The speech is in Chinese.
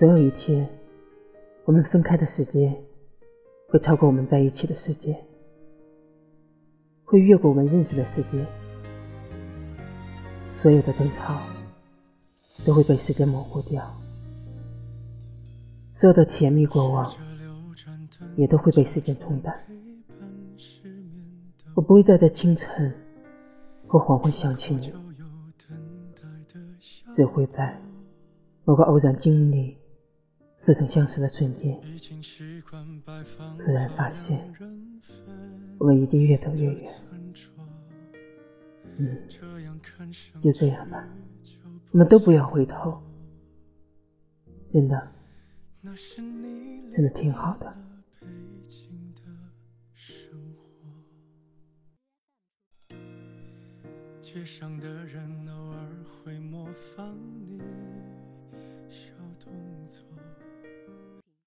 总有一天，我们分开的时间会超过我们在一起的时间，会越过我们认识的时间。所有的争吵都会被时间模糊掉，所有的甜蜜过往也都会被时间冲淡。我不会再在清晨或黄昏想起你，只会在某个偶然经历。似曾相识的瞬间，突然发现，我们一定越走越远。嗯，就这样吧，我们都不要回头。真的，真的挺好的。街上的人偶尔会